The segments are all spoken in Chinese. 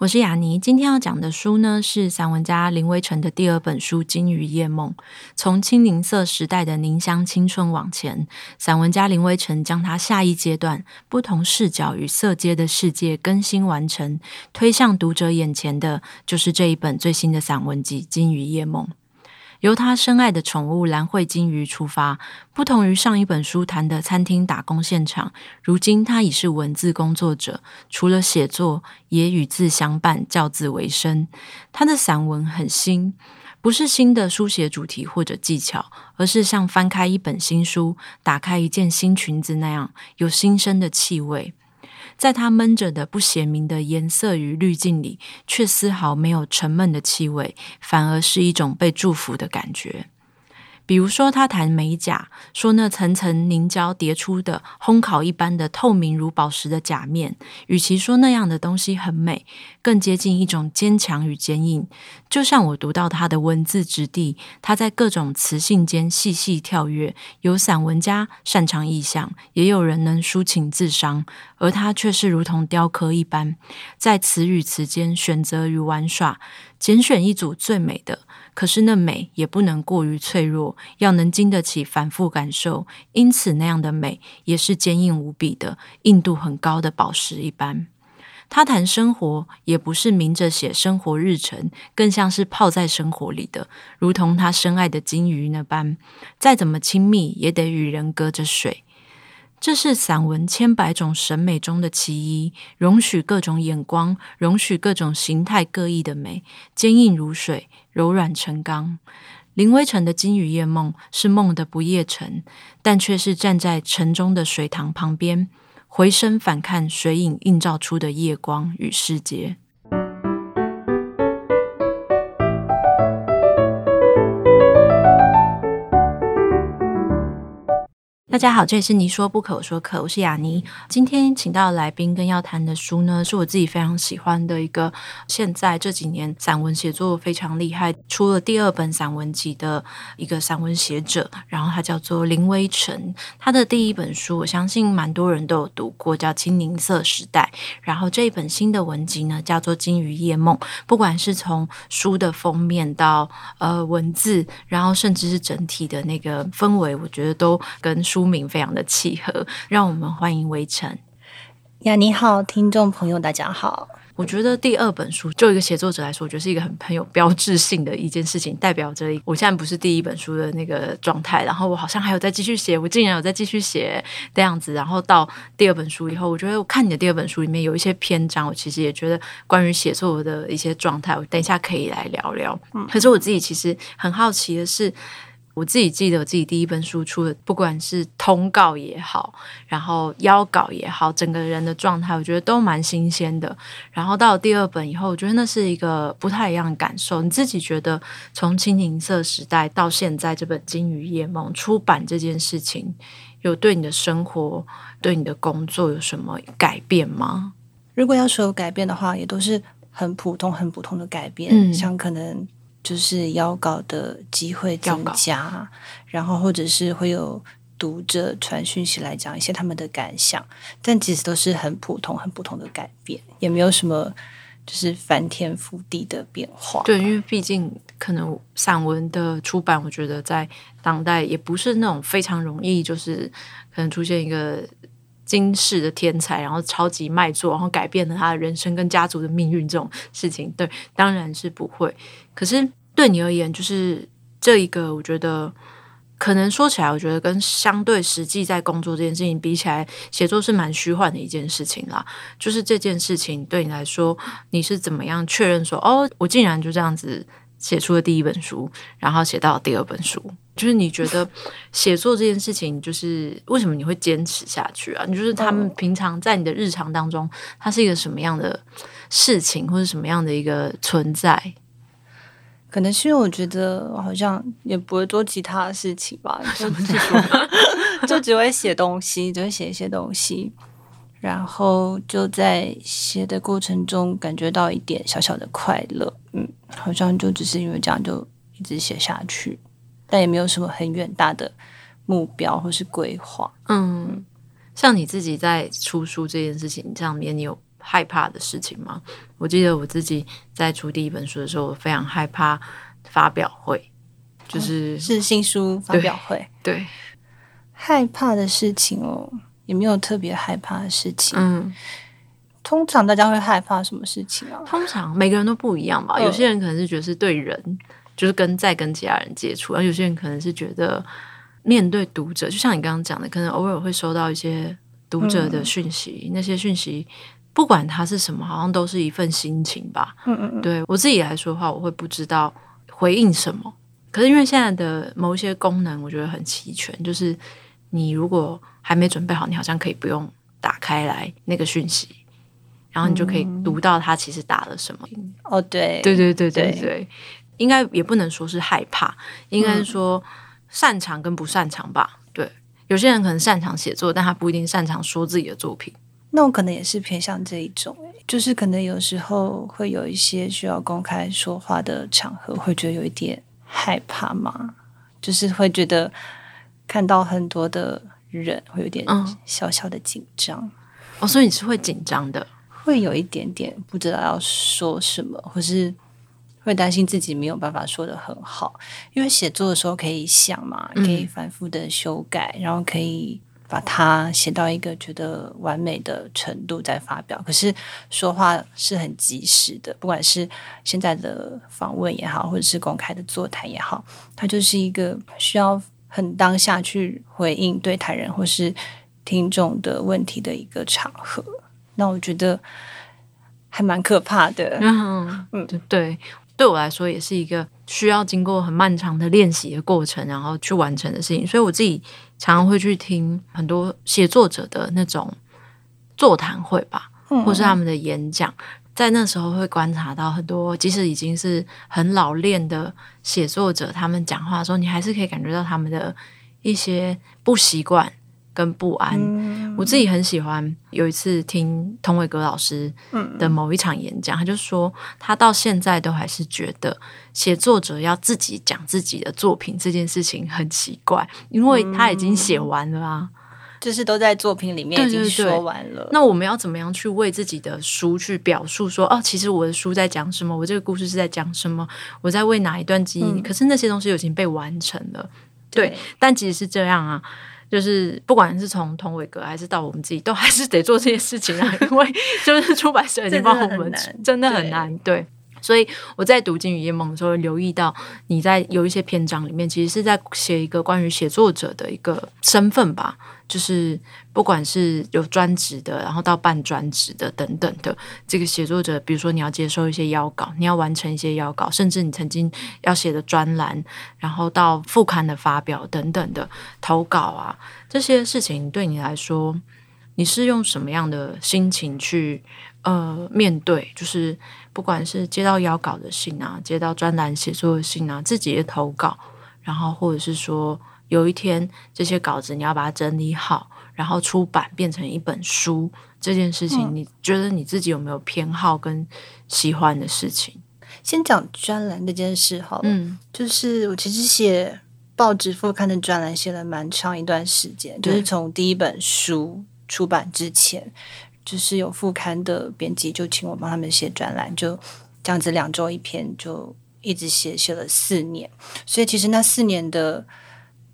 我是雅尼，今天要讲的书呢是散文家林微晨的第二本书《金鱼夜梦》。从青柠色时代的宁乡青春往前，散文家林微晨将他下一阶段不同视角与色阶的世界更新完成，推向读者眼前的就是这一本最新的散文集《金鱼夜梦》。由他深爱的宠物蓝喙金鱼出发，不同于上一本书谈的餐厅打工现场，如今他已是文字工作者，除了写作，也与字相伴，教字为生。他的散文很新，不是新的书写主题或者技巧，而是像翻开一本新书，打开一件新裙子那样，有新生的气味。在它闷着的不显明的颜色与滤镜里，却丝毫没有沉闷的气味，反而是一种被祝福的感觉。比如说，他谈美甲，说那层层凝胶叠出的烘烤一般的透明如宝石的甲面，与其说那样的东西很美，更接近一种坚强与坚硬。就像我读到他的文字质地，他在各种词性间细细跳跃。有散文家擅长意象，也有人能抒情自伤，而他却是如同雕刻一般，在词与词间选择与玩耍，拣选一组最美的。可是那美也不能过于脆弱，要能经得起反复感受，因此那样的美也是坚硬无比的，硬度很高的宝石一般。他谈生活，也不是明着写生活日程，更像是泡在生活里的，如同他深爱的金鱼那般，再怎么亲密，也得与人隔着水。这是散文千百种审美中的其一，容许各种眼光，容许各种形态各异的美，坚硬如水，柔软成钢。林威晨的《金鱼夜梦》是梦的不夜城，但却是站在城中的水塘旁边，回身反看水影映照出的夜光与世界。大家好，这里是你说不可，我说可，我是雅妮。今天请到的来宾跟要谈的书呢，是我自己非常喜欢的一个，现在这几年散文写作非常厉害，出了第二本散文集的一个散文写者。然后他叫做林微晨，他的第一本书我相信蛮多人都有读过，叫《清宁色时代》。然后这一本新的文集呢，叫做《鲸鱼夜梦》。不管是从书的封面到呃文字，然后甚至是整体的那个氛围，我觉得都跟书。书名非常的契合，让我们欢迎微尘呀！你好，听众朋友，大家好。我觉得第二本书，就一个写作者来说，我觉得是一个很很有标志性的一件事情，代表着我现在不是第一本书的那个状态，然后我好像还有在继续写，我竟然有在继续写这样子，然后到第二本书以后，我觉得我看你的第二本书里面有一些篇章，我其实也觉得关于写作的一些状态，我等一下可以来聊聊。嗯，可是我自己其实很好奇的是。我自己记得，我自己第一本书出的，不管是通告也好，然后邀稿也好，整个人的状态，我觉得都蛮新鲜的。然后到了第二本以后，我觉得那是一个不太一样的感受。你自己觉得，从青银色时代到现在这本《金鱼夜梦》出版这件事情，有对你的生活、对你的工作有什么改变吗？如果要说有改变的话，也都是很普通、很普通的改变，嗯、像可能。就是邀稿的机会增加，然后或者是会有读者传讯息来讲一些他们的感想，但其实都是很普通、很普通的改变，也没有什么就是翻天覆地的变化。对，因为毕竟可能散文的出版，我觉得在当代也不是那种非常容易，就是可能出现一个惊世的天才，然后超级卖座，然后改变了他的人生跟家族的命运这种事情。对，当然是不会。可是对你而言，就是这一个，我觉得可能说起来，我觉得跟相对实际在工作这件事情比起来，写作是蛮虚幻的一件事情啦。就是这件事情对你来说，你是怎么样确认说，哦，我竟然就这样子写出了第一本书，然后写到了第二本书？就是你觉得写作这件事情，就是为什么你会坚持下去啊？你就是他们平常在你的日常当中，它是一个什么样的事情，或者什么样的一个存在？可能是因为我觉得我好像也不会做其他的事情吧，就 就只会写东西，只会写一些东西，然后就在写的过程中感觉到一点小小的快乐。嗯，好像就只是因为这样就一直写下去，但也没有什么很远大的目标或是规划。嗯，像你自己在出书这件事情上面，你有害怕的事情吗？我记得我自己在出第一本书的时候，我非常害怕发表会，就是、哦、是新书发表会。对，对害怕的事情哦，也没有特别害怕的事情。嗯，通常大家会害怕什么事情啊？通常每个人都不一样吧。嗯、有些人可能是觉得是对人，就是跟在跟其他人接触；而有些人可能是觉得面对读者，就像你刚刚讲的，可能偶尔会收到一些读者的讯息，嗯、那些讯息。不管它是什么，好像都是一份心情吧。嗯嗯嗯。对我自己来说的话，我会不知道回应什么。可是因为现在的某一些功能，我觉得很齐全，就是你如果还没准备好，你好像可以不用打开来那个讯息，然后你就可以读到他其实打了什么。哦，对，对对对对对，对应该也不能说是害怕，应该是说擅长跟不擅长吧。对，有些人可能擅长写作，但他不一定擅长说自己的作品。那我可能也是偏向这一种，就是可能有时候会有一些需要公开说话的场合，会觉得有一点害怕嘛，就是会觉得看到很多的人，会有点小小的紧张。嗯。哦，所以你是会紧张的，会有一点点不知道要说什么，或是会担心自己没有办法说的很好，因为写作的时候可以想嘛，可以反复的修改，然后可以。把它写到一个觉得完美的程度再发表，可是说话是很及时的，不管是现在的访问也好，或者是公开的座谈也好，它就是一个需要很当下去回应对台人或是听众的问题的一个场合。那我觉得还蛮可怕的。嗯嗯，对。对我来说也是一个需要经过很漫长的练习的过程，然后去完成的事情。所以我自己常常会去听很多写作者的那种座谈会吧，或是他们的演讲。在那时候会观察到很多，即使已经是很老练的写作者，他们讲话的时候，你还是可以感觉到他们的一些不习惯。跟不安，嗯、我自己很喜欢。有一次听童伟格老师的某一场演讲，嗯、他就说他到现在都还是觉得写作者要自己讲自己的作品这件事情很奇怪，因为他已经写完了啊，就是都在作品里面已经说完了。对对对，那我们要怎么样去为自己的书去表述说哦，其实我的书在讲什么？我这个故事是在讲什么？我在为哪一段记忆？嗯、可是那些东西已经被完成了，对。对，但即使是这样啊。就是不管是从同伟哥还是到我们自己，都还是得做这些事情啊，因为就是出版社已经帮我们，真的很难，对。所以我在读《鲸与夜梦》的时候，留意到你在有一些篇章里面，其实是在写一个关于写作者的一个身份吧。就是不管是有专职的，然后到半专职的等等的这个写作者，比如说你要接受一些邀稿，你要完成一些邀稿，甚至你曾经要写的专栏，然后到副刊的发表等等的投稿啊，这些事情对你来说，你是用什么样的心情去呃面对？就是不管是接到邀稿的信啊，接到专栏写作的信啊，自己的投稿，然后或者是说。有一天，这些稿子你要把它整理好，然后出版变成一本书，这件事情，你觉得你自己有没有偏好跟喜欢的事情？嗯、先讲专栏这件事好了，嗯，就是我其实写报纸副刊的专栏写了蛮长一段时间，就是从第一本书出版之前，就是有副刊的编辑就请我帮他们写专栏，就这样子两周一篇，就一直写写了四年，所以其实那四年的。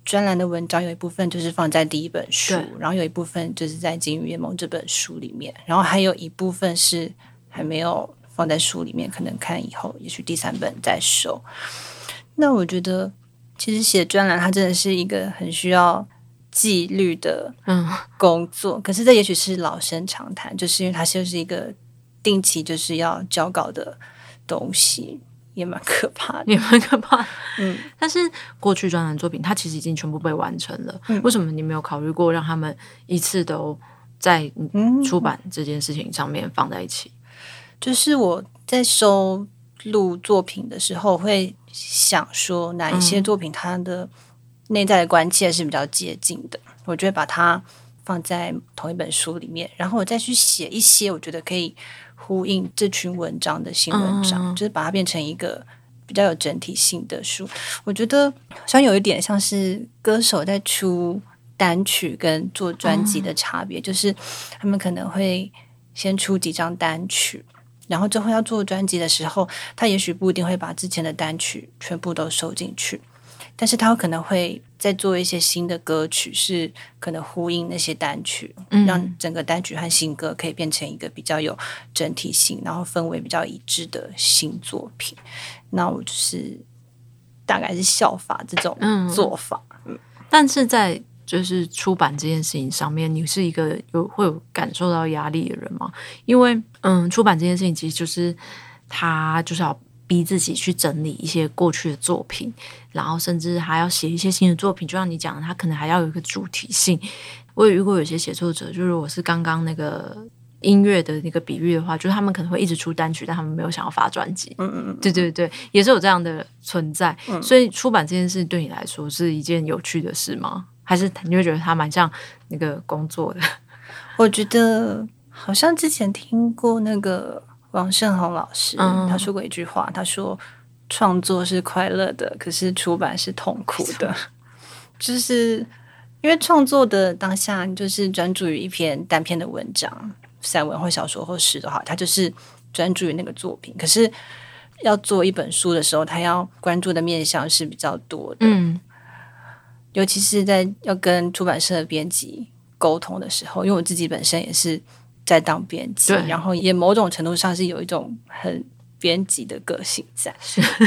专栏的文章有一部分就是放在第一本书，然后有一部分就是在《金鱼联盟》这本书里面，然后还有一部分是还没有放在书里面，可能看以后，也许第三本再收。那我觉得，其实写专栏它真的是一个很需要纪律的工作，嗯、可是这也许是老生常谈，就是因为它就是一个定期就是要交稿的东西。也蛮可怕的，也蛮可怕。嗯，但是过去专栏作品，它其实已经全部被完成了。嗯，为什么你没有考虑过让他们一次都在出版这件事情上面放在一起？就是我在收录作品的时候，会想说哪一些作品它的内在的关切是比较接近的，嗯、我就会把它放在同一本书里面，然后我再去写一些我觉得可以呼应这群文章的新文章，嗯、就是把它变成一个比较有整体性的书。我觉得好像有一点像是歌手在出单曲跟做专辑的差别，嗯、就是他们可能会先出几张单曲。然后最后要做专辑的时候，他也许不一定会把之前的单曲全部都收进去，但是他可能会再做一些新的歌曲，是可能呼应那些单曲，嗯、让整个单曲和新歌可以变成一个比较有整体性，然后氛围比较一致的新作品。那我就是大概是效法这种做法，嗯，嗯，但是在。就是出版这件事情上面，你是一个有会有感受到压力的人吗？因为，嗯，出版这件事情其实就是他就是要逼自己去整理一些过去的作品，然后甚至还要写一些新的作品。就像你讲的，他可能还要有一个主题性。我也遇过有些写作者，就是我是刚刚那个音乐的那个比喻的话，就是他们可能会一直出单曲，但他们没有想要发专辑。嗯嗯嗯，对对对，也是有这样的存在。嗯，所以出版这件事对你来说是一件有趣的事吗？还是你会觉得它蛮像那个工作的？我觉得好像之前听过那个王胜宏老师，嗯、他说过一句话，他说创作是快乐的，可是出版是痛苦的。就是因为创作的当下，你就是专注于一篇单篇的文章、散文或小说或诗的话，他就是专注于那个作品。可是要做一本书的时候，他要关注的面向是比较多的。嗯。尤其是在要跟出版社的编辑沟通的时候，因为我自己本身也是在当编辑，然后也某种程度上是有一种很编辑的个性在。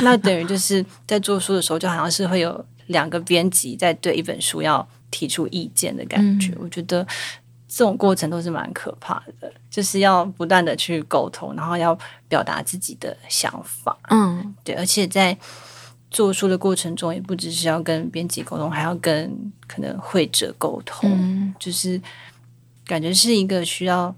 那等于就是在做书的时候，就好像是会有两个编辑在对一本书要提出意见的感觉。嗯、我觉得这种过程都是蛮可怕的，就是要不断的去沟通，然后要表达自己的想法。嗯，对，而且在。做书的过程中，也不只是要跟编辑沟通，还要跟可能会者沟通，嗯、就是感觉是一个需要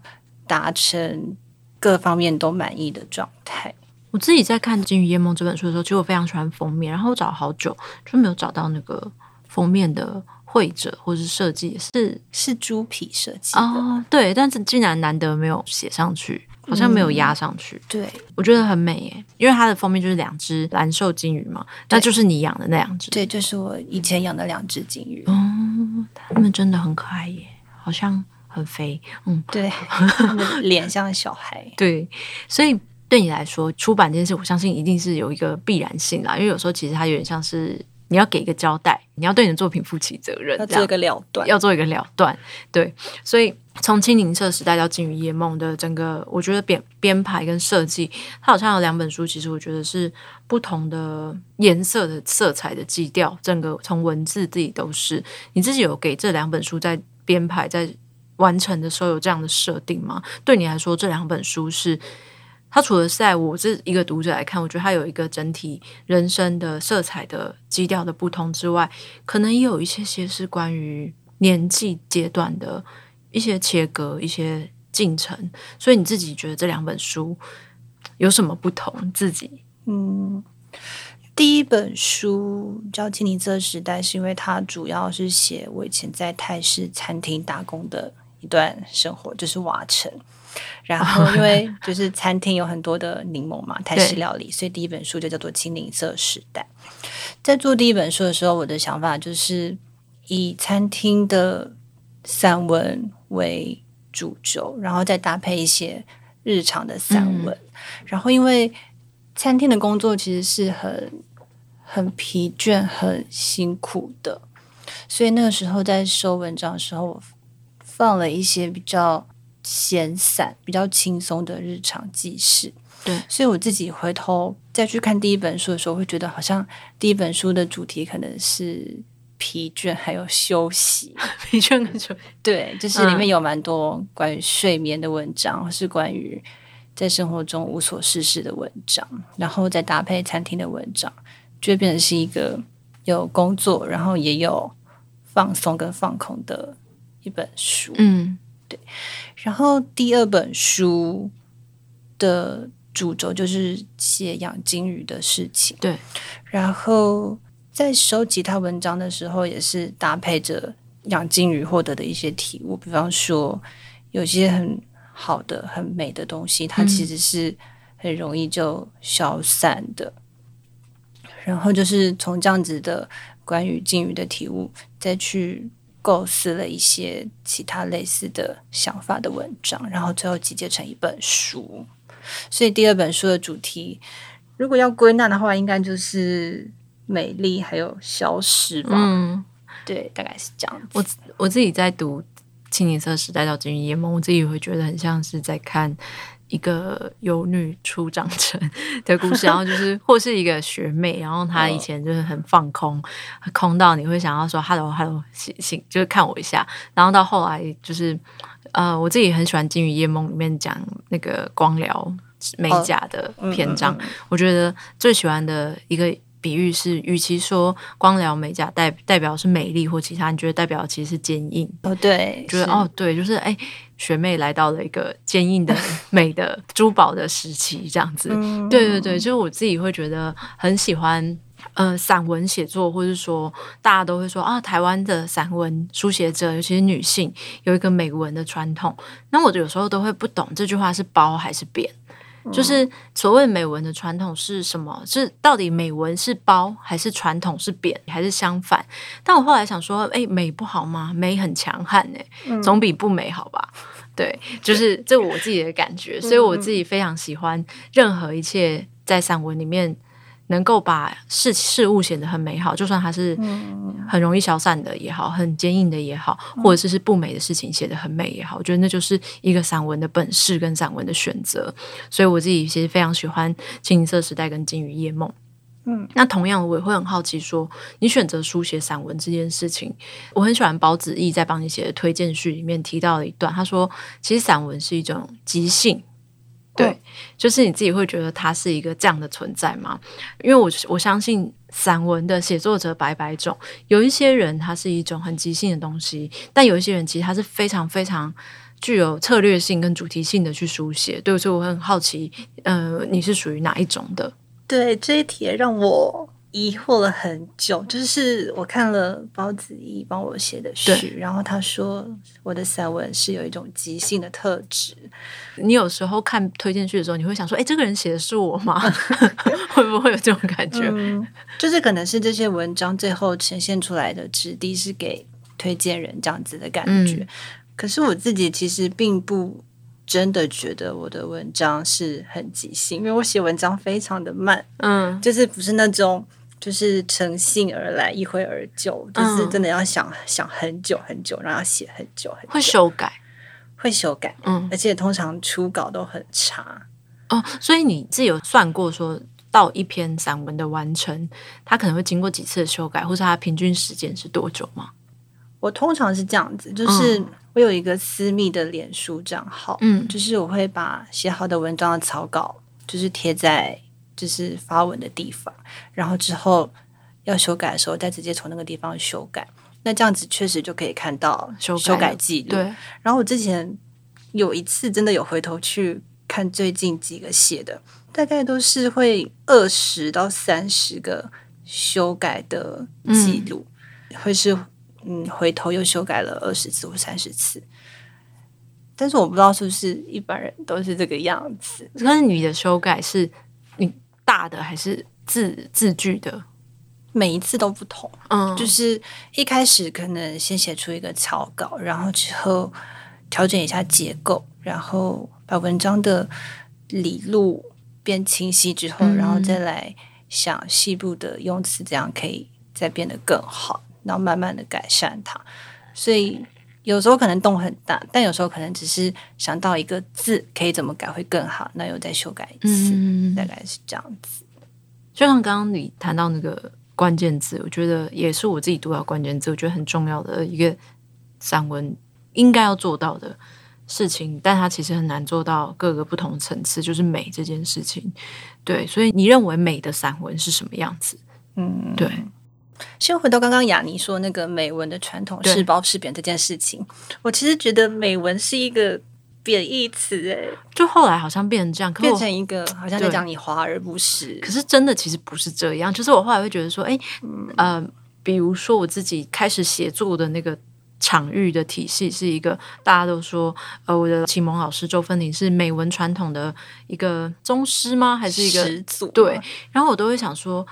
达成各方面都满意的状态。我自己在看《金鱼夜梦》这本书的时候，其实我非常喜欢封面，然后我找了好久就没有找到那个封面的绘者或是设计，是是猪皮设计哦，对，但是竟然难得没有写上去。好像没有压上去，嗯、对，我觉得很美耶，因为它的封面就是两只蓝瘦金鱼嘛，那就是你养的那两只，对，就是我以前养的两只金鱼，哦，它们真的很可爱耶，好像很肥，嗯，对，脸像小孩，对，所以对你来说，出版这件事，我相信一定是有一个必然性啦，因为有时候其实它有点像是。你要给一个交代，你要对你的作品负起责任，要做一个了断，要做一个了断。对，所以从青柠色时代到鲸鱼夜梦的整个，我觉得编编排跟设计，它好像有两本书，其实我觉得是不同的颜色的色彩的基调，整个从文字自己都是。你自己有给这两本书在编排在完成的时候有这样的设定吗？对你来说，这两本书是？它除了在我这一个读者来看，我觉得它有一个整体人生的色彩的基调的不同之外，可能也有一些些是关于年纪阶段的一些切割、一些进程。所以你自己觉得这两本书有什么不同？自己嗯，第一本书叫《青柠色时代》，是因为它主要是写我以前在泰式餐厅打工的一段生活，就是瓦城。然后，因为就是餐厅有很多的柠檬嘛，泰式料理，所以第一本书就叫做《青柠色时代》。在做第一本书的时候，我的想法就是以餐厅的散文为主轴，然后再搭配一些日常的散文。嗯、然后，因为餐厅的工作其实是很很疲倦、很辛苦的，所以那个时候在收文章的时候，我放了一些比较。闲散、比较轻松的日常记事，对，所以我自己回头再去看第一本书的时候，会觉得好像第一本书的主题可能是疲倦，还有休息。疲倦跟休息，对，就是里面有蛮多关于睡眠的文章，或、嗯、是关于在生活中无所事事的文章，然后再搭配餐厅的文章，就会变成是一个有工作，然后也有放松跟放空的一本书。嗯，对。然后第二本书的主轴就是写养金鱼的事情。对，然后在收集他文章的时候，也是搭配着养金鱼获得的一些体悟，比方说有些很好的、很美的东西，它其实是很容易就消散的。嗯、然后就是从这样子的关于金鱼的体悟，再去构思了一些其他类似的想法的文章，然后最后集结成一本书。所以第二本书的主题，如果要归纳的话，应该就是美丽还有消失吧。嗯，对，大概是这样子。我我自己在读《青年色时代到金鱼夜梦》，我自己会觉得很像是在看一个有女初长成的故事，然后就是 或是一个学妹，然后她以前就是很放空，空到你会想要说 “hello hello”，行行，就是看我一下，然后到后来就是。呃，我自己很喜欢《金鱼夜梦》里面讲那个光疗美甲的篇章。哦嗯嗯嗯、我觉得最喜欢的一个比喻是，与其说光疗美甲代代表是美丽或其他，你觉得代表其实是坚硬。哦，对，觉得是哦，对，就是哎，学妹来到了一个坚硬的 美的珠宝的时期，这样子。嗯、对对对，就是我自己会觉得很喜欢。呃，散文写作，或者说大家都会说啊，台湾的散文书写者，尤其是女性，有一个美文的传统。那我有时候都会不懂这句话是褒还是贬，嗯、就是所谓美文的传统是什么？是到底美文是褒还是传统是贬，还是相反？但我后来想说，哎，美不好吗？美很强悍哎，总比不美好吧？嗯、对，就是这我自己的感觉，所以我自己非常喜欢任何一切在散文里面。能够把事事物显得很美好，就算它是很容易消散的也好，很坚硬的也好，或者是是不美的事情写得很美也好，我觉得那就是一个散文的本事跟散文的选择。所以我自己其实非常喜欢《清一色时代》跟《金鱼夜梦》。嗯，那同样我也会很好奇说，你选择书写散文这件事情，我很喜欢包子义在帮你写的推荐序里面提到的一段，他说，其实散文是一种即兴。对，就是你自己会觉得它是一个这样的存在吗？因为我我相信散文的写作者百百种，有一些人他是一种很即兴的东西，但有一些人其实他是非常非常具有策略性跟主题性的去书写。对，所以我很好奇，呃，你是属于哪一种的？对，这一题让我。疑惑了很久，就是我看了包子义帮我写的序，然后他说我的散文是有一种即兴的特质。你有时候看推荐序的时候，你会想说：“哎，这个人写的是我吗？” 会不会有这种感觉？嗯，就是可能是这些文章最后呈现出来的质地是给推荐人这样子的感觉。嗯，可是我自己其实并不真的觉得我的文章是很即兴，因为我写文章非常的慢，嗯，就是不是那种。就是乘兴而来，一挥而就，就是真的要想、嗯、想很久很久，然后要写很久很久。会修改，会修改，嗯，而且通常初稿都很差。哦，所以你自己有算过，说到一篇散文的完成，它可能会经过几次的修改，或是它平均时间是多久吗？我通常是这样子，就是我有一个私密的脸书账号，嗯，就是我会把写好的文章的草稿，就是贴在。就是发文的地方，然后之后要修改的时候，再直接从那个地方修改。那这样子确实就可以看到修改记录。对。然后我之前有一次真的有回头去看最近几个写的，大概都是会二十到三十个修改的记录，嗯、会是嗯回头又修改了二十次或三十次。但是我不知道是不是一般人都是这个样子。但是你的修改是你。大的还是字字句的，每一次都不同。嗯，就是一开始可能先写出一个草稿，然后之后调整一下结构，然后把文章的理路变清晰之后，嗯、然后再来想细部的用词，这样可以再变得更好，然后慢慢的改善它。所以有时候可能动很大，但有时候可能只是想到一个字可以怎么改会更好，那又再修改一次，嗯、大概是这样子。就像刚刚你谈到那个关键字，我觉得也是我自己读到关键字，我觉得很重要的一个散文应该要做到的事情，但它其实很难做到各个不同层次，就是美这件事情。对，所以你认为美的散文是什么样子？嗯，对。先回到刚刚雅尼说那个美文的传统是褒是贬这件事情，我其实觉得美文是一个贬义词哎，就后来好像变成这样，变成一个好像在讲你华而不实。可是真的其实不是这样，就是我后来会觉得说，哎，嗯、呃，比如说我自己开始写作的那个场域的体系是一个大家都说，呃，我的启蒙老师周芬玲是美文传统的一个宗师吗？还是一个始祖？对，然后我都会想说，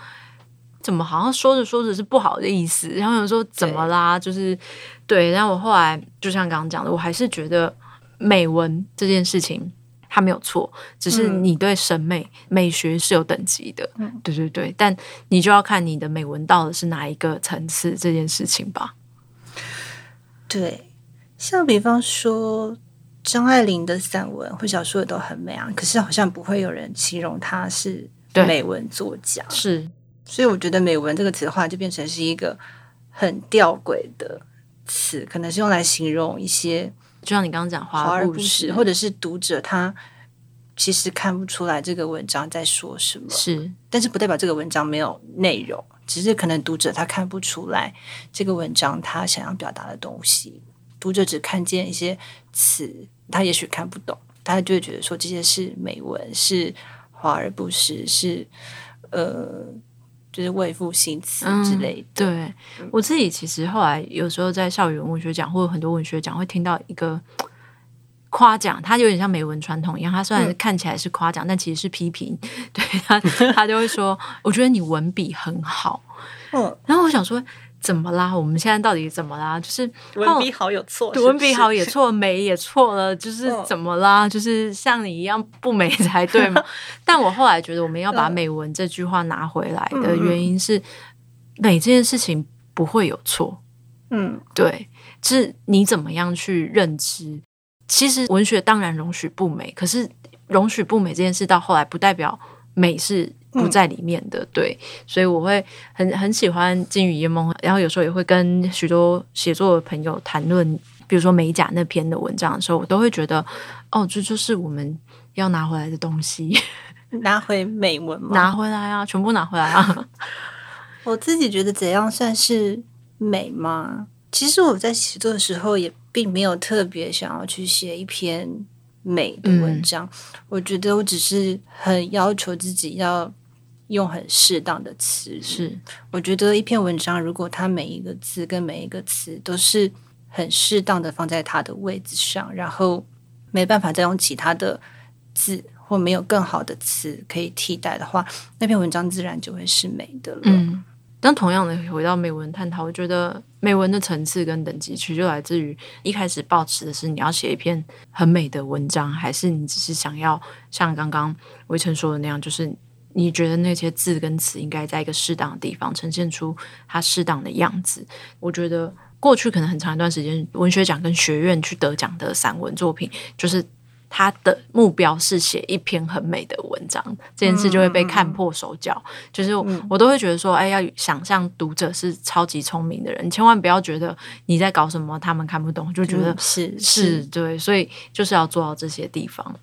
怎么好像说着说着是不好的意思，然后有时候怎么啦，就是对，然后我后来就像刚刚讲的，我还是觉得。美文这件事情，它没有错，只是你对审美、嗯、美学是有等级的，嗯，对对对，但你就要看你的美文到的是哪一个层次这件事情吧。对，像比方说张爱玲的散文或小说也都很美啊，可是好像不会有人形容她是美文作家，是，所以我觉得“美文”这个词的话，就变成是一个很吊诡的词，可能是用来形容一些。就像你刚刚讲，华而不实，或者是读者他其实看不出来这个文章在说什么，是，但是不代表这个文章没有内容，只是可能读者他看不出来这个文章他想要表达的东西，读者只看见一些词，他也许看不懂，他就会觉得说这些是美文，是华而不实，是呃。就是为赋新词之类的。嗯、对，我自己其实后来有时候在校园文学奖或者很多文学奖会听到一个夸奖，它有点像美文传统一样。它虽然看起来是夸奖，嗯、但其实是批评。对他，他就会说：“我觉得你文笔很好。”嗯，然后我想说。怎么啦？我们现在到底怎么啦？就是文笔好有错，文笔好也错，美也错了，就是怎么啦？就是像你一样不美才对吗？但我后来觉得，我们要把“美文”这句话拿回来的原因是，美这件事情不会有错。嗯，对，是你怎么样去认知？其实文学当然容许不美，可是容许不美这件事到后来不代表美是。不在里面的，对，所以我会很很喜欢《金鱼夜梦》，然后有时候也会跟许多写作的朋友谈论，比如说美甲那篇的文章的时候，我都会觉得，哦，这就是我们要拿回来的东西，拿回美文吗？拿回来啊，全部拿回来啊！我自己觉得怎样算是美吗？其实我在写作的时候也并没有特别想要去写一篇美的文章，嗯、我觉得我只是很要求自己要。用很适当的词，是我觉得一篇文章，如果它每一个字跟每一个词都是很适当的放在它的位置上，然后没办法再用其他的字或没有更好的词可以替代的话，那篇文章自然就会是美的了。嗯，但同样的回到美文探讨，我觉得美文的层次跟等级其实就来自于一开始抱持的是你要写一篇很美的文章，还是你只是想要像刚刚维辰说的那样，就是。你觉得那些字跟词应该在一个适当的地方呈现出它适当的样子？我觉得过去可能很长一段时间，文学奖跟学院去得奖的散文作品，就是他的目标是写一篇很美的文章，这件事就会被看破手脚。嗯、就是我，我都会觉得说，哎，要想象读者是超级聪明的人，千万不要觉得你在搞什么，他们看不懂，就觉得、嗯、是是对，所以就是要做到这些地方。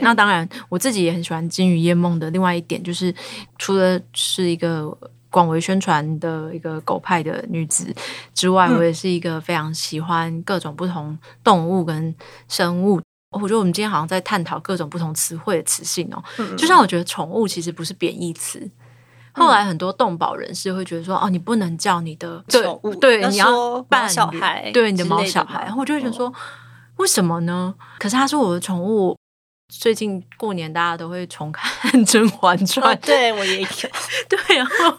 那当然，我自己也很喜欢《金鱼夜梦》的另外一点，就是除了是一个广为宣传的一个狗派的女子之外，我也是一个非常喜欢各种不同动物跟生物。我觉得我们今天好像在探讨各种不同词汇的词性哦。就像我觉得宠物其实不是贬义词，后来很多动保人士会觉得说，哦，你不能叫你的宠物，对，你要扮小孩，对你的猫小孩。然后我就会觉得说，为什么呢？可是他说我的宠物。最近过年，大家都会重看《甄嬛传》哦，对我也有。对，然后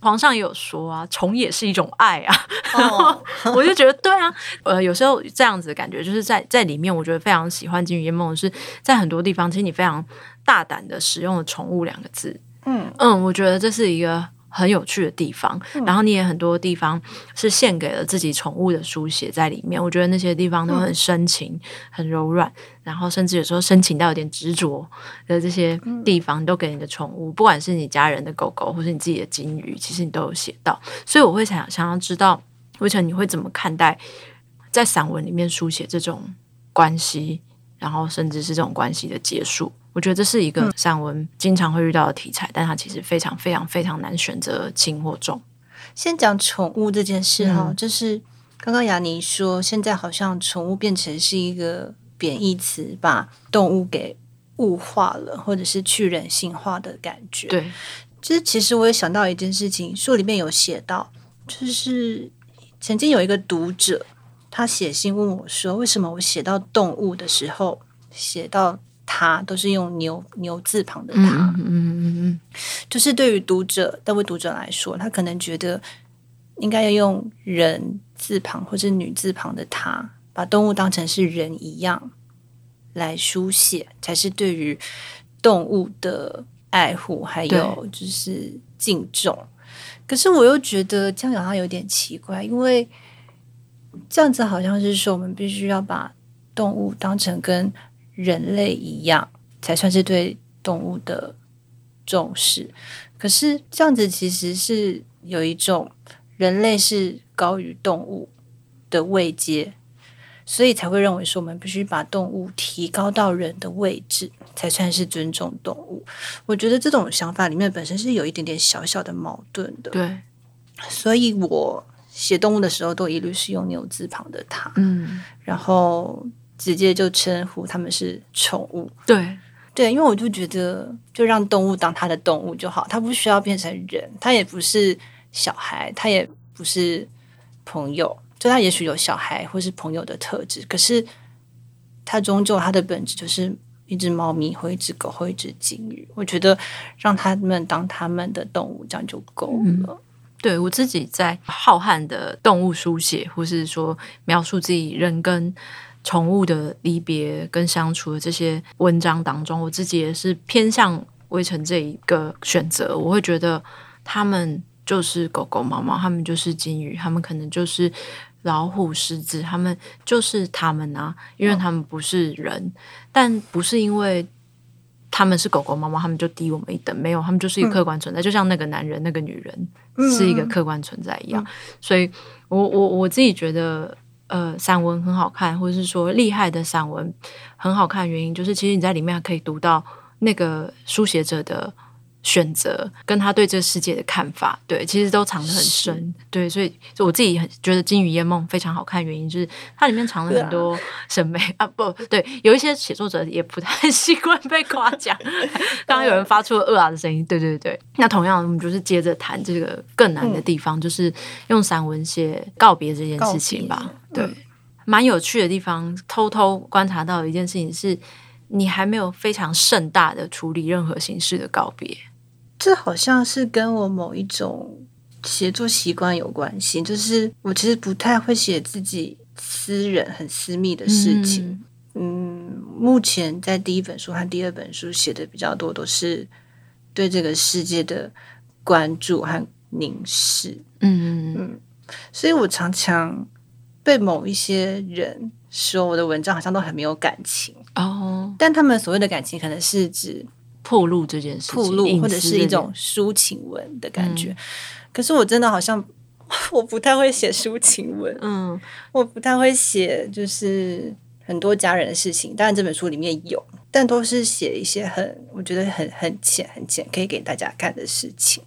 皇上也有说啊，宠也是一种爱啊。哦、我就觉得，对啊，呃，有时候这样子的感觉，就是在在里面，我觉得非常喜欢《金鱼夜梦》，是在很多地方，其实你非常大胆的使用了“宠物”两个字。嗯嗯，我觉得这是一个。很有趣的地方，然后你也很多地方是献给了自己宠物的书写在里面。我觉得那些地方都很深情、很柔软，然后甚至有时候深情到有点执着的这些地方，都给你的宠物，不管是你家人的狗狗，或是你自己的金鱼，其实你都有写到。所以我会想想要知道，魏晨你会怎么看待在散文里面书写这种关系，然后甚至是这种关系的结束。我觉得这是一个散文经常会遇到的题材，嗯、但它其实非常非常非常难选择轻或重。先讲宠物这件事哈，嗯、就是刚刚雅尼说，现在好像宠物变成是一个贬义词，把动物给物化了，或者是去人性化的感觉。对，就是其实我也想到一件事情，书里面有写到，就是曾经有一个读者，他写信问我说，为什么我写到动物的时候，写到他都是用牛牛字旁的他？嗯嗯嗯，就是对于读者，那位读者来说，他可能觉得应该要用人字旁或者女字旁的他，把动物当成是人一样。来书写才是对于动物的爱护，还有就是敬重。可是我又觉得这样好像有点奇怪，因为这样子好像是说我们必须要把动物当成跟人类一样，才算是对动物的重视。可是这样子其实是有一种人类是高于动物的位阶。所以才会认为说，我们必须把动物提高到人的位置，才算是尊重动物。我觉得这种想法里面本身是有一点点小小的矛盾的。对，所以我写动物的时候，都一律是用牛字旁的“它”，嗯，然后直接就称呼他们是宠物。对，对，因为我就觉得，就让动物当它的动物就好，它不需要变成人，它也不是小孩，它也不是朋友。所以他也许有小孩或是朋友的特质，可是它终究它的本质就是一只猫咪或一只狗或一只金鱼。我觉得让他们当他们的动物，这样就够了。嗯、对我自己在浩瀚的动物书写，或是说描述自己人跟宠物的离别跟相处的这些文章当中，我自己也是偏向微尘这一个选择。我会觉得他们就是狗狗、猫猫，他们就是金鱼，他们可能就是。老虎、狮子，他们就是他们啊，因为他们不是人，哦、但不是因为他们是狗狗、猫猫，他们就低我们一等。没有，他们就是一个客观存在，嗯、就像那个男人、那个女人是一个客观存在一样。嗯、所以我我我自己觉得，呃，散文很好看，或者是说厉害的散文很好看，原因就是其实你在里面还可以读到那个书写者的。选择跟他对这个世界的看法，对，其实都藏得很深，对，所以就我自己很觉得《金鱼夜梦》非常好看，原因就是它里面藏了很多审美啊，啊，不对，有一些写作者也不太习惯被夸奖。刚刚有人发出了“恶啊”的声音，对对对。那同样，我们就是接着谈这个更难的地方，嗯、就是用散文写告别这件事情吧。对，蛮、嗯、有趣的地方，偷偷观察到的一件事情是，你还没有非常盛大的处理任何形式的告别。这好像是跟我某一种写作习惯有关系，就是我其实不太会写自己私人很私密的事情。嗯，嗯，目前在第一本书和第二本书写的比较多，都是对这个世界的关注和凝视。嗯嗯，所以我常常被某一些人说我的文章好像都很没有感情哦，但他们所谓的感情可能是指。暴露这件事情，暴露或者是一种抒情文的感觉。嗯、可是我真的好像 我不太会写抒情文，嗯，我不太会写就是很多家人的事情。当然这本书里面有，但都是写一些很我觉得很很浅很浅可以给大家看的事情。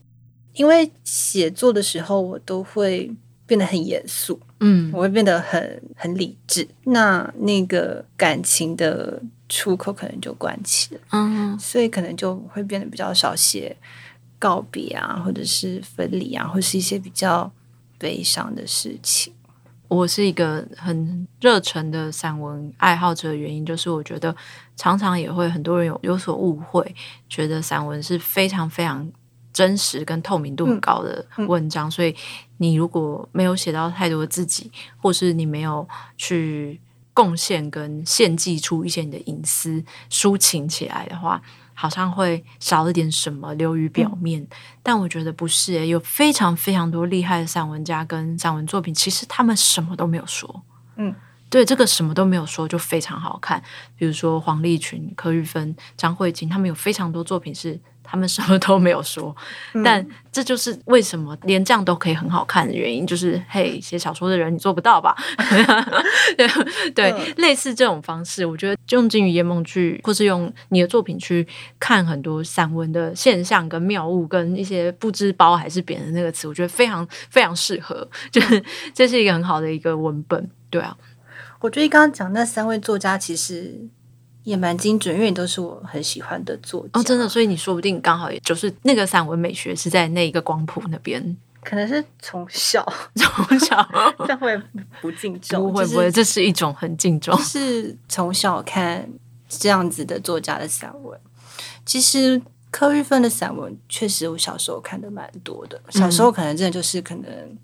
因为写作的时候，我都会变得很严肃，嗯，我会变得很很理智。那那个感情的。出口可能就关起了，嗯，所以可能就会变得比较少写告别啊，或者是分离啊，或是一些比较悲伤的事情。我是一个很热忱的散文爱好者的原因，就是我觉得常常也会很多人有有所误会，觉得散文是非常非常真实跟透明度很高的文章，嗯嗯、所以你如果没有写到太多的自己，或是你没有去。贡献跟献祭出一些你的隐私，抒情起来的话，好像会少了点什么流于表面。嗯、但我觉得不是、欸，有非常非常多厉害的散文家跟散文作品，其实他们什么都没有说。嗯，对，这个什么都没有说就非常好看。比如说黄立群、柯玉芬、张慧晶，他们有非常多作品是。他们什么都没有说，但这就是为什么连这样都可以很好看的原因，就是嘿，写小说的人你做不到吧？对 对，嗯、类似这种方式，我觉得用《金鱼夜梦》去，或是用你的作品去看很多散文的现象跟妙物，跟一些不知包还是别的那个词，我觉得非常非常适合，就是这是一个很好的一个文本，对啊。我觉得刚刚讲那三位作家其实也蛮精准，因为都是我很喜欢的作家。哦，真的，所以你说不定刚好也就是那个散文美学是在那一个光谱那边。可能是从小 从小，但会不敬重？不会不会，这是一种很敬重。是 从小看这样子的作家的散文。其实柯玉芬的散文确实我小时候看的蛮多的。小时候可能真的就是可能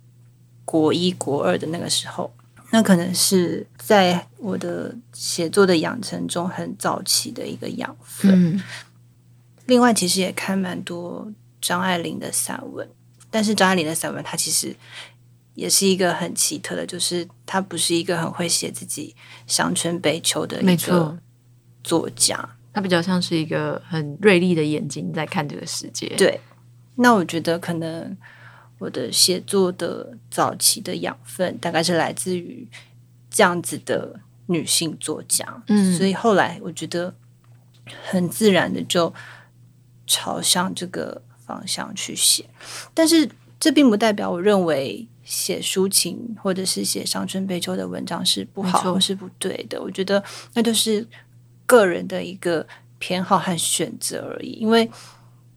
国一国二的那个时候，那可能是在我的写作的养成中很早期的一个养分。嗯。另外，其实也看蛮多张爱玲的散文。但是张爱玲的散文，她其实也是一个很奇特的，就是她不是一个很会写自己乡村悲秋的一个作家，她比较像是一个很锐利的眼睛在看这个世界。对，那我觉得可能我的写作的早期的养分，大概是来自于这样子的女性作家。嗯，所以后来我觉得很自然的就朝向这个。方向去写，但是这并不代表我认为写抒情或者是写伤春悲秋的文章是不好或是不对的。我觉得那就是个人的一个偏好和选择而已。因为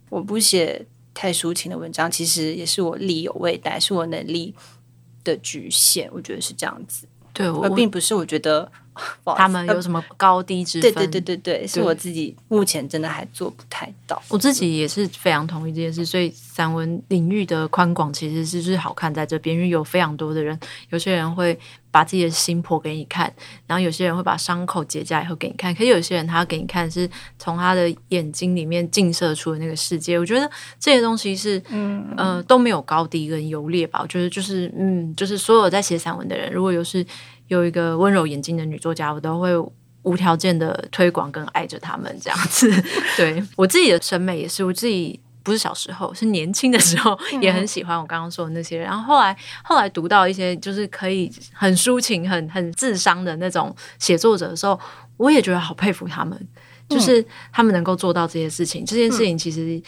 我不写太抒情的文章，其实也是我力有未逮，是我能力的局限。我觉得是这样子，对，而并不是我觉得。他们有什么高低之分？对对对对对，是我自己目前真的还做不太到。我自己也是非常同意这件事，所以散文领域的宽广其实是是好看在这边，因为有非常多的人，有些人会把自己的心剖给你看，然后有些人会把伤口结痂以后给你看，可是有些人他给你看是从他的眼睛里面映射出的那个世界。我觉得这些东西是嗯呃都没有高低跟优劣吧。我觉得就是嗯，就是所有在写散文的人，如果有是。有一个温柔眼睛的女作家，我都会无条件的推广跟爱着他们这样子。对我自己的审美也是，我自己不是小时候，是年轻的时候也很喜欢我刚刚说的那些人。然后后来后来读到一些就是可以很抒情、很很智商的那种写作者的时候，我也觉得好佩服他们，就是他们能够做到这些事情。这件事情其实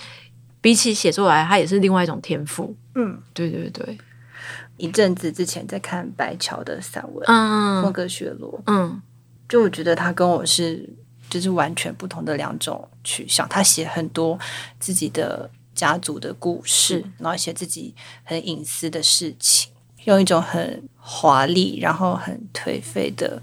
比起写作来，它也是另外一种天赋。嗯，对对对。一阵子之前在看白桥的散文，嗯，《莫格雪罗》，嗯，就我觉得他跟我是就是完全不同的两种取向。他写很多自己的家族的故事，然后写自己很隐私的事情，用一种很华丽然后很颓废的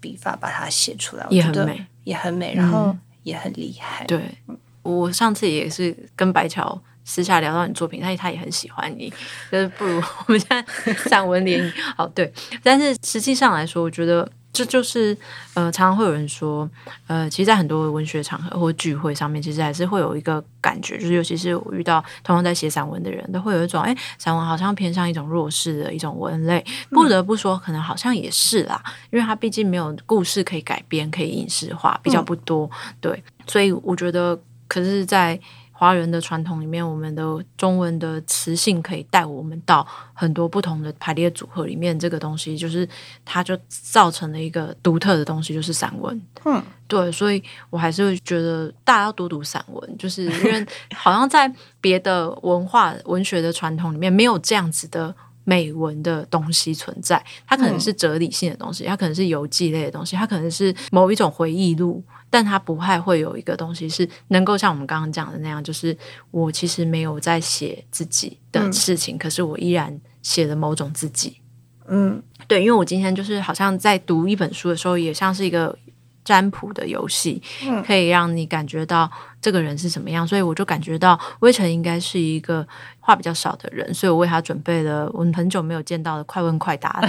笔法把它写出来，也很美，也很美，然后也很厉害。对，我上次也是跟白桥。私下聊到你作品，他他也很喜欢你，就是不如我们现在 散文联谊。好，对，但是实际上来说，我觉得这就是呃，常常会有人说，呃，其实，在很多文学场合或聚会上面，其实还是会有一个感觉，就是尤其是我遇到同样在写散文的人，都会有一种，哎，散文好像偏向一种弱势的一种文类。不得不说，可能好像也是啦，因为它毕竟没有故事可以改编，可以影视化，比较不多。对，所以我觉得，可是，在华人的传统里面，我们的中文的词性可以带我们到很多不同的排列组合里面。这个东西就是它就造成了一个独特的东西，就是散文。嗯，对，所以我还是会觉得大家要多读散文，就是因为好像在别的文化文学的传统里面没有这样子的。美文的东西存在，它可能是哲理性的东西，它可能是游记类的东西，它可能是某一种回忆录，但它不太会有一个东西是能够像我们刚刚讲的那样，就是我其实没有在写自己的事情，嗯，可是我依然写了某种自己。嗯，对，因为我今天就是好像在读一本书的时候，也像是一个。占卜的游戏可以让你感觉到这个人是什么样，所以我就感觉到威辰应该是一个话比较少的人，所以我为他准备了我们很久没有见到的快问快答的，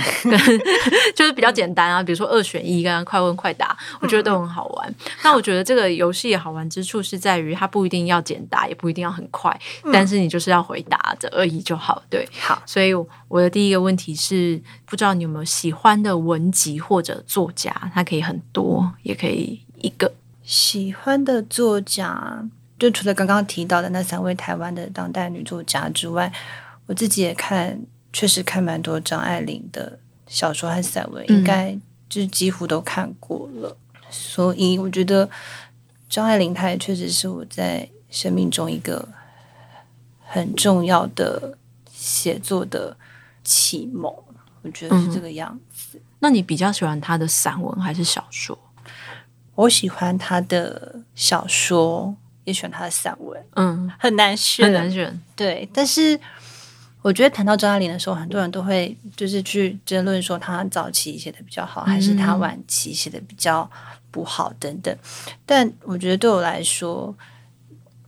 就是比较简单啊，比如说二选一跟快问快答，我觉得都很好玩。那我觉得这个游戏好玩之处是在于它不一定要简答，也不一定要很快，但是你就是要回答这而已就好。对，好，所以我的第一个问题是，不知道你有没有喜欢的文集或者作家，他可以很多。也可以一个喜欢的作家，就除了刚刚提到的那三位台湾的当代女作家之外，我自己也看，确实看蛮多张爱玲的小说和散文，应该就是几乎都看过了。嗯、所以我觉得张爱玲她也确实是我在生命中一个很重要的写作的启蒙。我觉得是这个样子。嗯、那你比较喜欢她的散文还是小说？我喜欢他的小说，也喜欢他的散文。嗯，很难选，很难选。对，但是我觉得谈到张爱玲的时候，很多人都会就是去争论说他早期写的比较好，还是他晚期写的比较不好等等。嗯、但我觉得对我来说，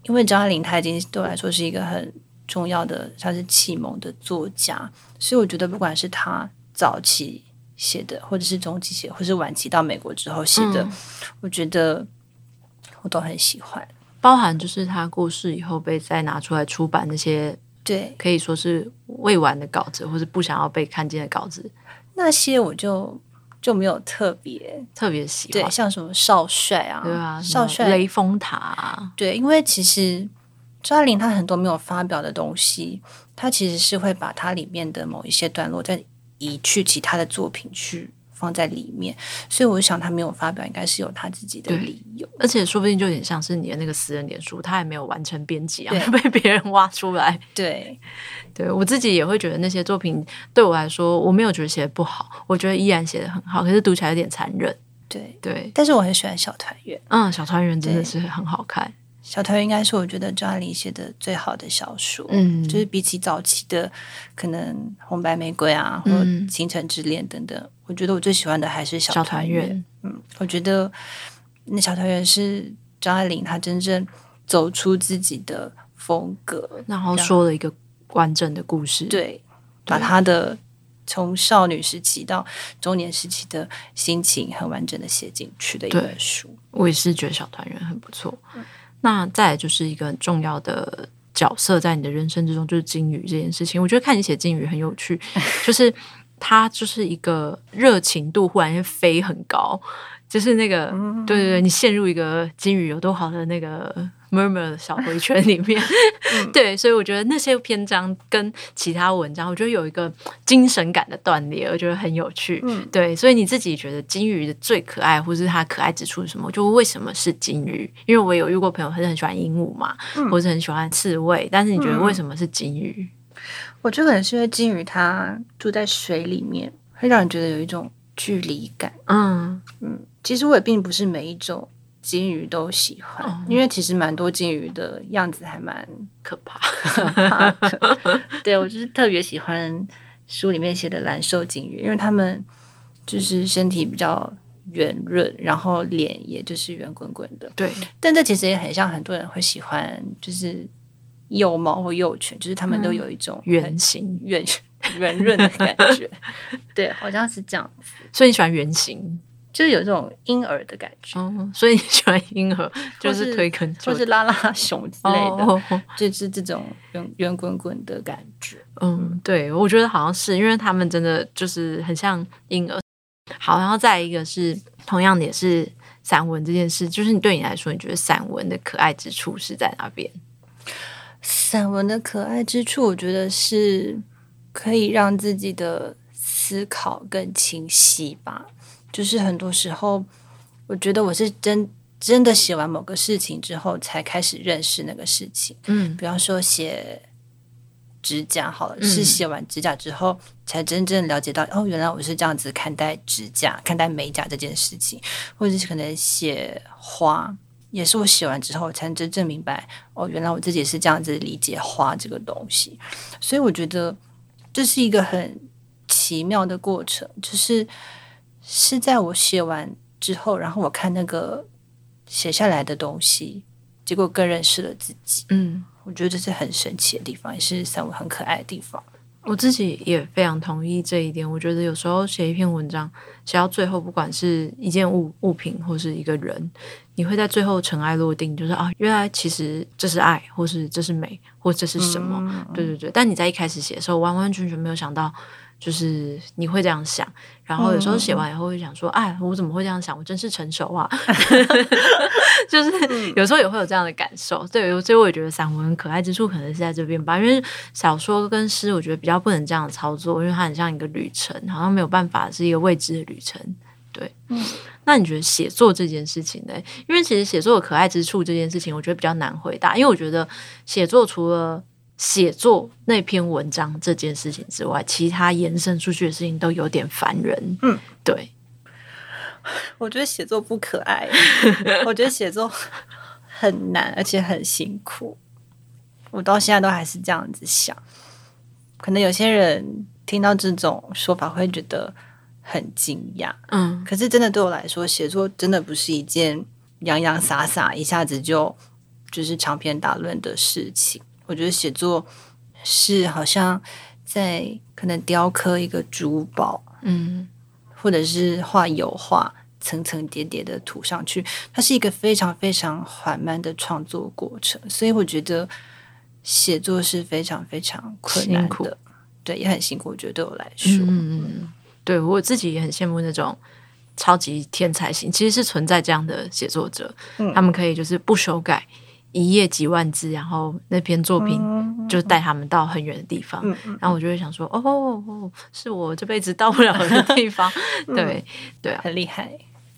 因为张爱玲她已经对我来说是一个很重要的，她是启蒙的作家，所以我觉得不管是她早期写的，或者是中期写，或是晚期到美国之后写的，嗯、我觉得我都很喜欢。包含就是他过世以后被再拿出来出版那些，对，可以说是未完的稿子，或是不想要被看见的稿子，那些我就就没有特别特别喜欢。对，像什么少帅啊，对啊，少帅、雷峰塔啊，对，因为其实张爱玲她很多没有发表的东西，她其实是会把它里面的某一些段落再移去其他的作品去。放在里面，所以我想他没有发表，应该是有他自己的理由。而且说不定就有点像是你的那个私人脸书，他还没有完成编辑啊，被别人挖出来。对，对我自己也会觉得那些作品对我来说，我没有觉得写的不好，我觉得依然写的很好，可是读起来有点残忍。对对，但是我很喜欢小团圆，嗯，小团圆真的是很好看。小团圆应该是我觉得张爱玲写的最好的小说，嗯，就是比起早期的可能红白玫瑰啊，或倾城之恋等等，嗯、我觉得我最喜欢的还是小团圆。嗯，我觉得那小团圆是张爱玲她真正走出自己的风格，然后说了一个完整的故事，对，把她的从少女时期到中年时期的心情很完整的写进去的一本书。我也是觉得小团圆很不错。嗯那再来就是一个很重要的角色，在你的人生之中，就是金鱼这件事情。我觉得看你写金鱼很有趣，就是他就是一个热情度忽然间飞很高，就是那个对对对，你陷入一个金鱼有多好的那个。murmur 小回圈里面，嗯、对，所以我觉得那些篇章跟其他文章，我觉得有一个精神感的断裂，我觉得很有趣。嗯，对，所以你自己觉得金鱼的最可爱，或是它可爱之处是什么？就为什么是金鱼？因为我有遇过朋友，他是很喜欢鹦鹉嘛，嗯、或者很喜欢刺猬，但是你觉得为什么是金鱼？嗯、我觉得可能是因为金鱼它住在水里面，会让人觉得有一种距离感。嗯嗯，其实我也并不是每一种。金鱼都喜欢，哦、因为其实蛮多金鱼的样子还蛮可怕。对，我就是特别喜欢书里面写的蓝瘦金鱼，因为他们就是身体比较圆润，然后脸也就是圆滚滚的。对，但这其实也很像很多人会喜欢，就是幼猫或幼犬，就是他们都有一种圆形、圆圆润的感觉。对，好像是这样子。所以你喜欢圆形？就是有这种婴儿的感觉，哦、所以你喜欢婴儿，就是推坑，就是拉拉熊之类的，哦、就是这种圆圆滚滚的感觉。嗯，对，我觉得好像是，因为他们真的就是很像婴儿。好，然后再一个是同样的也是散文这件事，就是你对你来说，你觉得散文的可爱之处是在哪边？散文的可爱之处，我觉得是可以让自己的思考更清晰吧。就是很多时候，我觉得我是真真的写完某个事情之后，才开始认识那个事情。嗯，比方说写指甲好了，嗯、是写完指甲之后，才真正了解到哦，原来我是这样子看待指甲、看待美甲这件事情。或者是可能写花，也是我写完之后，才真正明白哦，原来我自己是这样子理解花这个东西。所以我觉得这是一个很奇妙的过程，就是。是在我写完之后，然后我看那个写下来的东西，结果更认识了自己。嗯，我觉得这是很神奇的地方，也是散文很可爱的地方。我自己也非常同意这一点。我觉得有时候写一篇文章，写到最后，不管是一件物物品或是一个人，你会在最后尘埃落定，就是啊，原来其实这是爱，或是这是美，或这是什么？嗯、对对对。但你在一开始写的时候，完完全全没有想到。就是你会这样想，然后有时候写完以后会想说：“哎、嗯，我怎么会这样想？我真是成熟啊！”就是有时候也会有这样的感受。对，所以我也觉得散文可爱之处可能是在这边吧。因为小说跟诗，我觉得比较不能这样操作，因为它很像一个旅程，好像没有办法是一个未知的旅程。对，嗯。那你觉得写作这件事情呢？因为其实写作的可爱之处这件事情，我觉得比较难回答。因为我觉得写作除了写作那篇文章这件事情之外，其他延伸出去的事情都有点烦人。嗯，对。我觉得写作不可爱，我觉得写作很难，而且很辛苦。我到现在都还是这样子想。可能有些人听到这种说法会觉得很惊讶，嗯，可是真的对我来说，写作真的不是一件洋洋洒洒一下子就就是长篇大论的事情。我觉得写作是好像在可能雕刻一个珠宝，嗯。或者是画油画，层层叠叠的涂上去，它是一个非常非常缓慢的创作过程，所以我觉得写作是非常非常困难的，对，也很辛苦。我觉得对我来说，嗯，对我自己也很羡慕那种超级天才型，其实是存在这样的写作者，嗯、他们可以就是不修改。一页几万字，然后那篇作品就带他们到很远的地方，嗯嗯、然后我就会想说，哦，哦，哦，是我这辈子到不了的地方，对对啊，很厉害。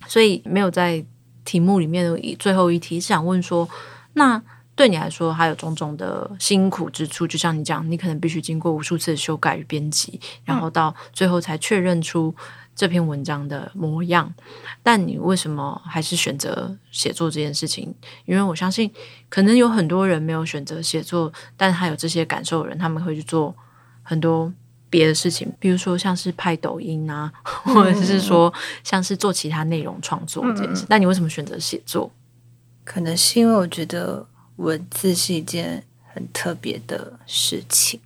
所以没有在题目里面的最后一题是想问说，那对你来说还有种种的辛苦之处，就像你讲，你可能必须经过无数次的修改与编辑，然后到最后才确认出。这篇文章的模样，但你为什么还是选择写作这件事情？因为我相信，可能有很多人没有选择写作，但他有这些感受的人，他们会去做很多别的事情，比如说像是拍抖音啊，或者是说像是做其他内容创作这件事。那、嗯、你为什么选择写作？可能是因为我觉得文字是一件很特别的事情，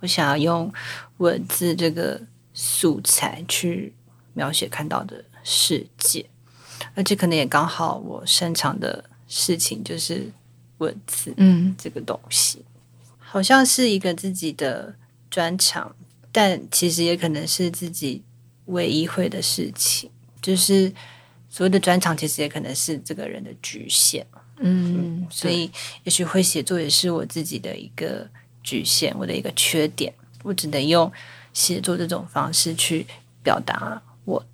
我想要用文字这个素材去。描写看到的世界，而且可能也刚好我擅长的事情就是文字，嗯，这个东西。好像是一个自己的专长，但其实也可能是自己唯一会的事情。就是所谓的专长，其实也可能是这个人的局限，嗯，嗯，所以也许会写作也是我自己的一个局限，我的一个缺点，我只能用写作这种方式去表达。我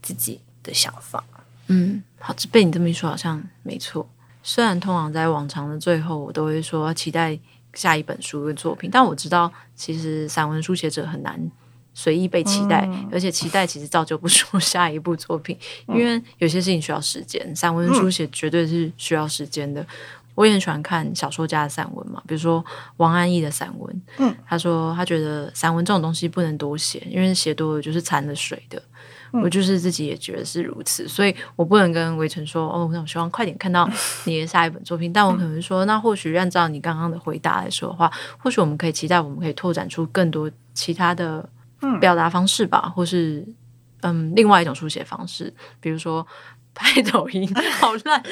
自己的想法，嗯，好，被你这么一说，好像没错。虽然通常在往常的最后，我都会说期待下一本书的作品，但我知道，其实散文书写者很难随意被期待，嗯、而且期待其实造就不出下一部作品，嗯、因为有些事情需要时间。散文书写绝对是需要时间的。嗯、我也很喜欢看小说家的散文嘛，比如说王安忆的散文，嗯，他说他觉得散文这种东西不能多写，因为写多了就是掺了水的。我就是自己也觉得是如此，所以我不能跟维辰说哦，那我希望快点看到你的下一本作品。但我可能说，那或许按照你刚刚的回答来说的话，或许我们可以期待，我们可以拓展出更多其他的表达方式吧，嗯、或是嗯，另外一种书写方式，比如说拍抖音，好烂，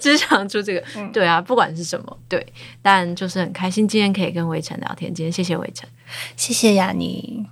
只想出这个，嗯、对啊，不管是什么，对，但就是很开心今天可以跟维辰聊天，今天谢谢维辰，谢谢雅妮。